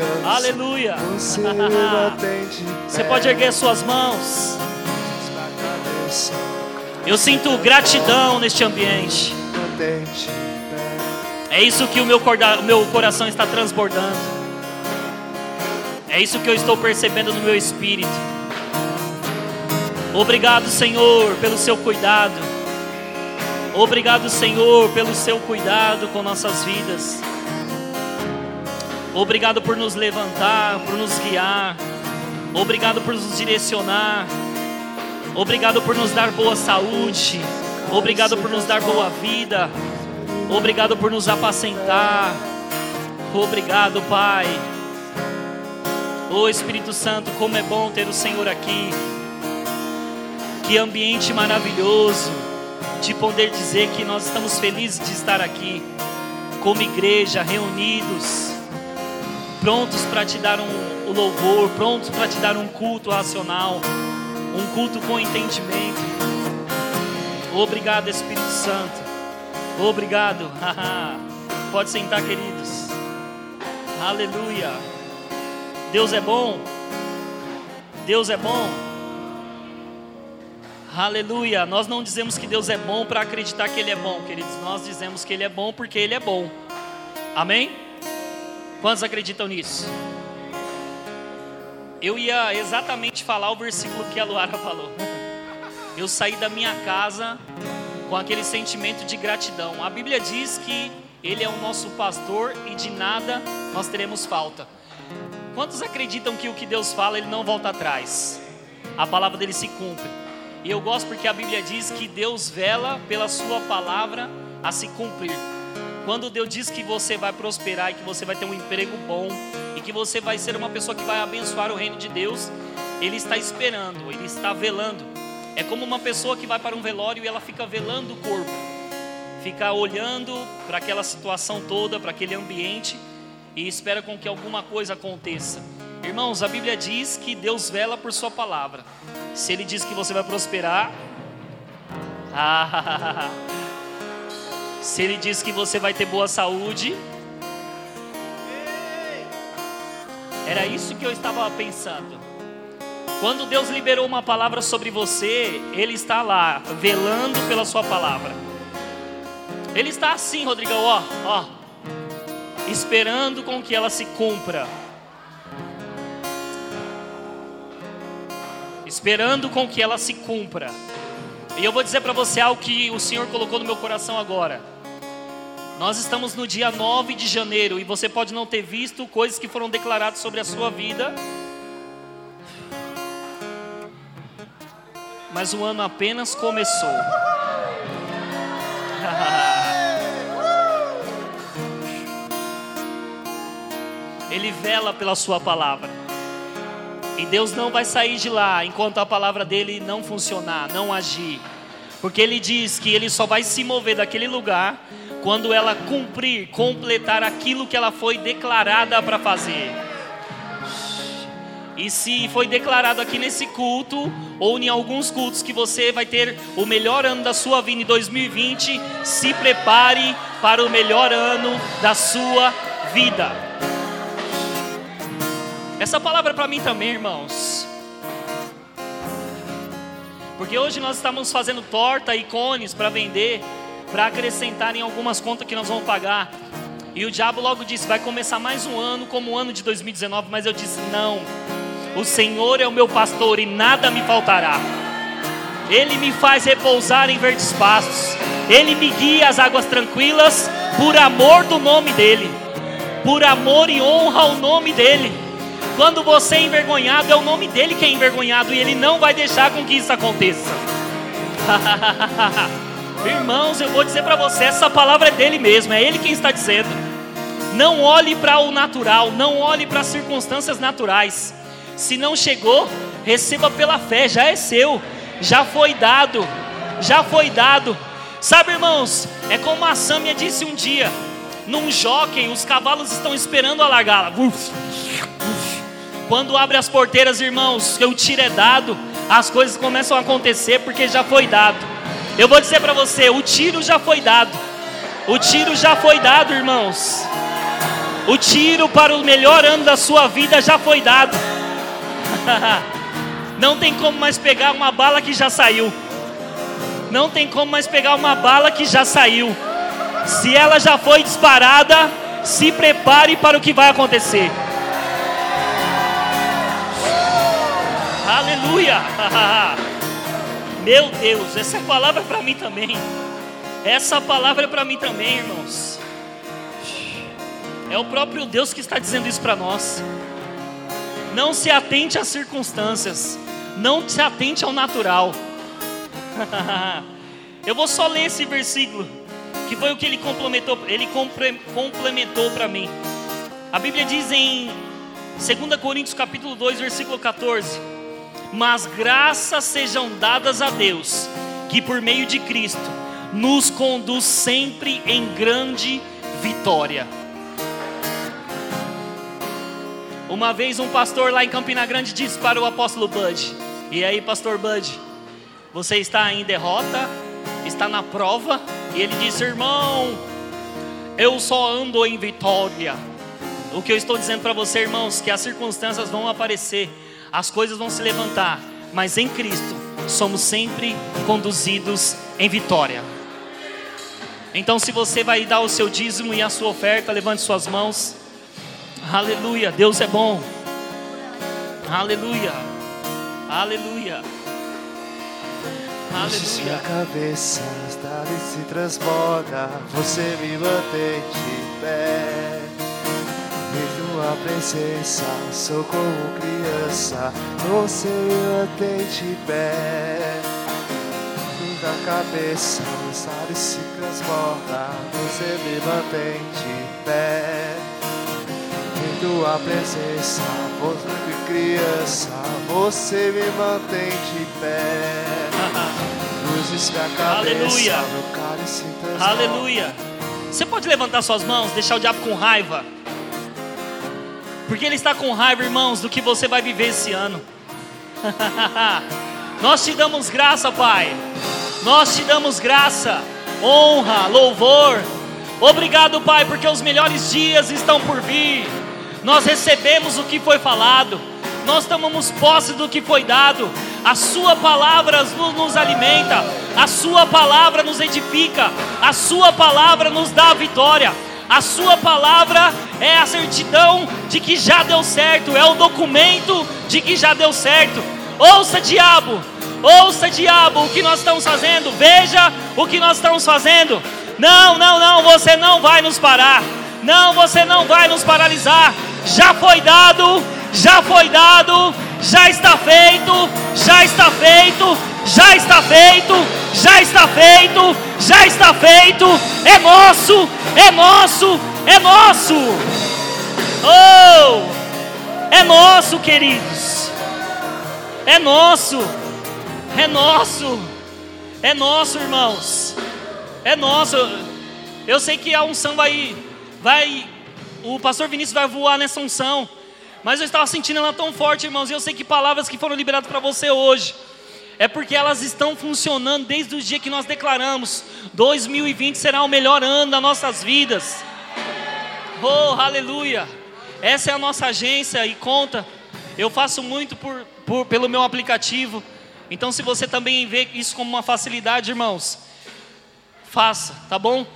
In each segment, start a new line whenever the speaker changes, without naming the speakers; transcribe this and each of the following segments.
dias.
Aleluia.
Você mantém de
Você pode erguer suas mãos. Eu sinto gratidão neste ambiente. É isso que o meu, corda- o meu coração está transbordando. É isso que eu estou percebendo no meu espírito. Obrigado, Senhor, pelo seu cuidado. Obrigado, Senhor, pelo seu cuidado com nossas vidas. Obrigado por nos levantar, por nos guiar. Obrigado por nos direcionar. Obrigado por nos dar boa saúde. Obrigado por nos dar boa vida. Obrigado por nos apacentar. Obrigado, Pai. Ô Espírito Santo, como é bom ter o Senhor aqui. Que ambiente maravilhoso de poder dizer que nós estamos felizes de estar aqui, como igreja, reunidos, prontos para te dar um, louvor, prontos para te dar um culto racional, um culto com entendimento. Obrigado, Espírito Santo. Obrigado. Pode sentar, queridos. Aleluia. Deus é bom. Deus é bom. Aleluia. Nós não dizemos que Deus é bom para acreditar que Ele é bom, queridos. Nós dizemos que Ele é bom porque Ele é bom. Amém? Quantos acreditam nisso? Eu ia exatamente falar o versículo que a Luara falou. Eu saí da minha casa com aquele sentimento de gratidão. A Bíblia diz que Ele é o nosso pastor e de nada nós teremos falta. Quantos acreditam que o que Deus fala, Ele não volta atrás? A palavra dele se cumpre. E eu gosto porque a Bíblia diz que Deus vela pela Sua palavra a se cumprir. Quando Deus diz que você vai prosperar e que você vai ter um emprego bom e que você vai ser uma pessoa que vai abençoar o reino de Deus, Ele está esperando, Ele está velando. É como uma pessoa que vai para um velório e ela fica velando o corpo, fica olhando para aquela situação toda, para aquele ambiente e espera com que alguma coisa aconteça. Irmãos, a Bíblia diz que Deus vela por Sua palavra. Se Ele diz que você vai prosperar, ah, se Ele diz que você vai ter boa saúde, era isso que eu estava pensando. Quando Deus liberou uma palavra sobre você, Ele está lá, velando pela Sua palavra. Ele está assim, Rodrigão, ó, ó, esperando com que ela se cumpra. Esperando com que ela se cumpra. E eu vou dizer para você algo que o Senhor colocou no meu coração agora. Nós estamos no dia 9 de janeiro e você pode não ter visto coisas que foram declaradas sobre a sua vida. Mas o ano apenas começou. Ele vela pela sua palavra. E Deus não vai sair de lá enquanto a palavra dele não funcionar, não agir. Porque ele diz que ele só vai se mover daquele lugar quando ela cumprir, completar aquilo que ela foi declarada para fazer. E se foi declarado aqui nesse culto, ou em alguns cultos, que você vai ter o melhor ano da sua vida em 2020, se prepare para o melhor ano da sua vida. Essa palavra é para mim também, irmãos. Porque hoje nós estamos fazendo torta e cones para vender, para acrescentar em algumas contas que nós vamos pagar. E o diabo logo disse: vai começar mais um ano como o ano de 2019. Mas eu disse: não. O Senhor é o meu pastor e nada me faltará. Ele me faz repousar em verdes pastos. Ele me guia às águas tranquilas por amor do nome dele. Por amor e honra ao nome dele. Quando você é envergonhado, é o nome dele que é envergonhado e ele não vai deixar com que isso aconteça. Irmãos, eu vou dizer para você, essa palavra é dele mesmo, é ele quem está dizendo. Não olhe para o natural, não olhe para as circunstâncias naturais. Se não chegou, receba pela fé, já é seu, já foi dado, já foi dado. Sabe, irmãos, é como a Sâmia disse um dia: num jockey, os cavalos estão esperando a largá-la. Quando abre as porteiras, irmãos, que o tiro é dado, as coisas começam a acontecer porque já foi dado. Eu vou dizer para você: o tiro já foi dado, o tiro já foi dado, irmãos. O tiro para o melhor ano da sua vida já foi dado. Não tem como mais pegar uma bala que já saiu. Não tem como mais pegar uma bala que já saiu. Se ela já foi disparada, se prepare para o que vai acontecer. Aleluia! Meu Deus, essa palavra é para mim também. Essa palavra é para mim também, irmãos. É o próprio Deus que está dizendo isso para nós. Não se atente às circunstâncias. Não se atente ao natural. Eu vou só ler esse versículo, que foi o que ele complementou, ele complementou para mim. A Bíblia diz em 2 Coríntios capítulo 2, versículo 14: "Mas graças sejam dadas a Deus, que por meio de Cristo nos conduz sempre em grande vitória." Uma vez um pastor lá em Campina Grande disse para o apóstolo Bud: E aí, pastor Bud, você está em derrota? Está na prova? E ele disse: Irmão, eu só ando em vitória. O que eu estou dizendo para você, irmãos, que as circunstâncias vão aparecer, as coisas vão se levantar, mas em Cristo somos sempre conduzidos em vitória. Então, se você vai dar o seu dízimo e a sua oferta, levante suas mãos. Aleluia, Deus é bom. Aleluia, aleluia.
Aleluia. Minha cabeça está e se transborda, você me mantém de pé. Em tua presença, sou como criança, você me mantém de pé. Minha cabeça está e se transborda, você me mantém de pé tua presença, você me criança, você me mantém de pé. Luzes minha cabeça,
Aleluia.
meu cálice
Aleluia. Você pode levantar suas mãos, deixar o diabo com raiva. Porque ele está com raiva, irmãos, do que você vai viver esse ano. Nós te damos graça, Pai. Nós te damos graça, honra, louvor. Obrigado, Pai, porque os melhores dias estão por vir nós recebemos o que foi falado, nós tomamos posse do que foi dado, a Sua palavra nos, alimenta, a Sua palavra nos edifica, a Sua palavra nos dá a vitória, a Sua palavra é a certidão de que já deu certo, é o documento de que já deu certo. Ouça, diabo, ouça, diabo, o que nós estamos fazendo, veja o que nós estamos fazendo. Não, não, não, você não vai nos parar. Não, você não vai nos paralisar já foi dado, já foi dado, já está feito, já está feito, já está feito, já está feito, já está feito, é nosso, é nosso, é nosso. Oh! É nosso, queridos. É nosso. É nosso. É nosso, irmãos. É nosso. Eu sei que a unção vai vai o pastor Vinícius vai voar nessa unção. Mas eu estava sentindo ela tão forte, irmãos, e eu sei que palavras que foram liberadas para você hoje é porque elas estão funcionando desde o dia que nós declaramos: 2020 será o melhor ano das nossas vidas. Oh, aleluia! Essa é a nossa agência e conta. Eu faço muito por, por, pelo meu aplicativo. Então, se você também vê isso como uma facilidade, irmãos, faça, tá bom?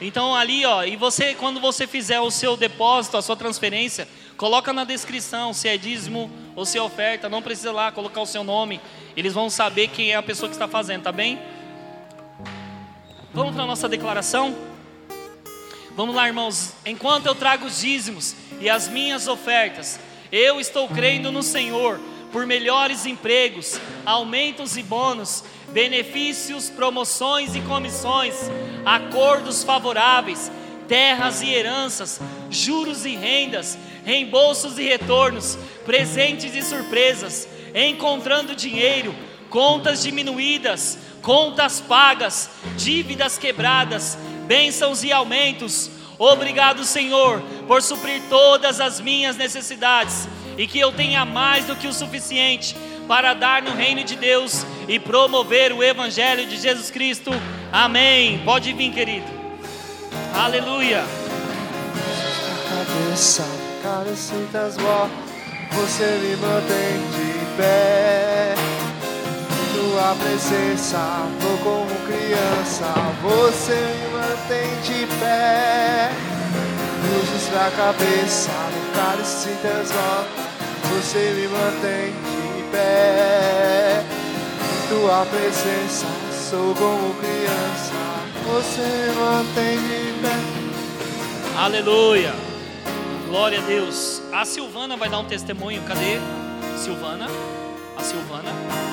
Então ali, ó, e você quando você fizer o seu depósito, a sua transferência, coloca na descrição se é dízimo ou se é oferta, não precisa lá colocar o seu nome. Eles vão saber quem é a pessoa que está fazendo, tá bem? Vamos para a nossa declaração? Vamos lá, irmãos. Enquanto eu trago os dízimos e as minhas ofertas, eu estou crendo no Senhor por melhores empregos, aumentos e bônus, benefícios, promoções e comissões, acordos favoráveis, terras e heranças, juros e rendas, reembolsos e retornos, presentes e surpresas, encontrando dinheiro, contas diminuídas, contas pagas, dívidas quebradas, bênçãos e aumentos. Obrigado, Senhor, por suprir todas as minhas necessidades e que eu tenha mais do que o suficiente para dar no reino de Deus e promover o Evangelho de Jesus Cristo. Amém. Pode vir, querido. Aleluia.
cabeça, cálice transborda, você me mantém de pé. Tua presença, vou como criança, você me mantém de pé. Luzes na cabeça, no cálice você me mantém de pé. Tua presença, sou como criança, você me mantém de pé.
Aleluia. Glória a Deus. A Silvana vai dar um testemunho. Cadê? Silvana. A Silvana.